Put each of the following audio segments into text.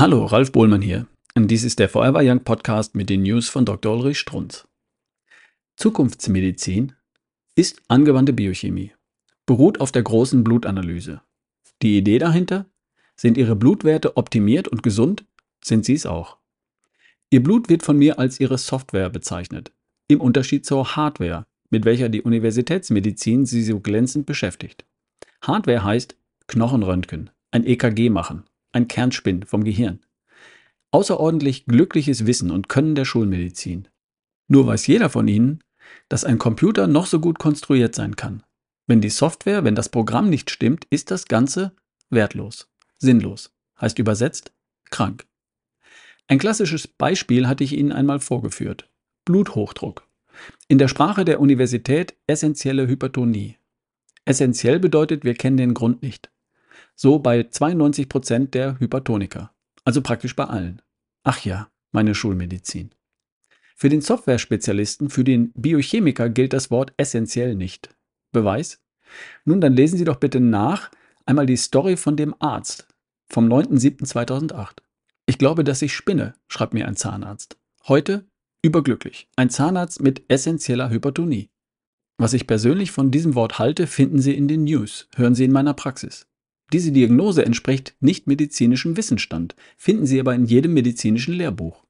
Hallo, Ralf Bohlmann hier. Dies ist der Forever Young Podcast mit den News von Dr. Ulrich Strunz. Zukunftsmedizin ist angewandte Biochemie, beruht auf der großen Blutanalyse. Die Idee dahinter? Sind Ihre Blutwerte optimiert und gesund? Sind Sie es auch? Ihr Blut wird von mir als Ihre Software bezeichnet, im Unterschied zur Hardware, mit welcher die Universitätsmedizin sie so glänzend beschäftigt. Hardware heißt Knochenröntgen, ein EKG machen, ein Kernspin vom Gehirn. Außerordentlich glückliches Wissen und Können der Schulmedizin. Nur weiß jeder von Ihnen, dass ein Computer noch so gut konstruiert sein kann. Wenn die Software, wenn das Programm nicht stimmt, ist das Ganze wertlos, sinnlos, heißt übersetzt krank. Ein klassisches Beispiel hatte ich Ihnen einmal vorgeführt. Bluthochdruck. In der Sprache der Universität essentielle Hypertonie. Essentiell bedeutet, wir kennen den Grund nicht. So bei 92 Prozent der Hypertoniker. Also praktisch bei allen. Ach ja, meine Schulmedizin. Für den Software-Spezialisten, für den Biochemiker gilt das Wort essentiell nicht. Beweis? Nun, dann lesen Sie doch bitte nach einmal die Story von dem Arzt vom 9.7.2008. Ich glaube, dass ich spinne, schreibt mir ein Zahnarzt. Heute überglücklich. Ein Zahnarzt mit essentieller Hypertonie. Was ich persönlich von diesem Wort halte, finden Sie in den News, hören Sie in meiner Praxis. Diese Diagnose entspricht nicht medizinischem Wissensstand, finden Sie aber in jedem medizinischen Lehrbuch.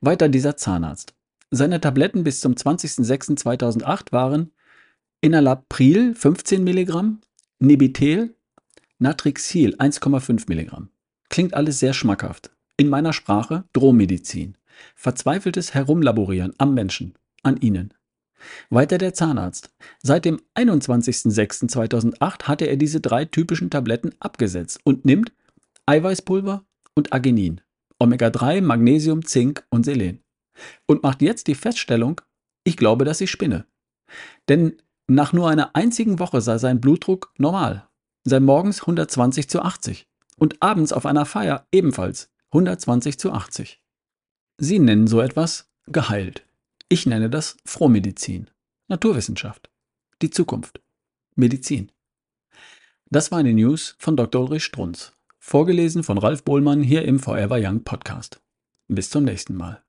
Weiter dieser Zahnarzt. Seine Tabletten bis zum 20.06.2008 waren Enalapril 15 mg, Nebitel, Natrixil 1,5 mg. Klingt alles sehr schmackhaft. In meiner Sprache Drohmedizin. Verzweifeltes Herumlaborieren am Menschen, an Ihnen. Weiter der Zahnarzt. Seit dem 21.06.2008 hatte er diese drei typischen Tabletten abgesetzt und nimmt Eiweißpulver und Arginin, Omega-3, Magnesium, Zink und Selen. Und macht jetzt die Feststellung, ich glaube, dass ich spinne. Denn nach nur einer einzigen Woche sei sein Blutdruck normal, sei morgens 120 zu 80 und abends auf einer Feier ebenfalls 120 zu 80. Sie nennen so etwas geheilt. Ich nenne das Frohmedizin, Naturwissenschaft, die Zukunft, Medizin. Das war eine News von Dr. Ulrich Strunz, vorgelesen von Ralf Bohlmann hier im Forever Young Podcast. Bis zum nächsten Mal.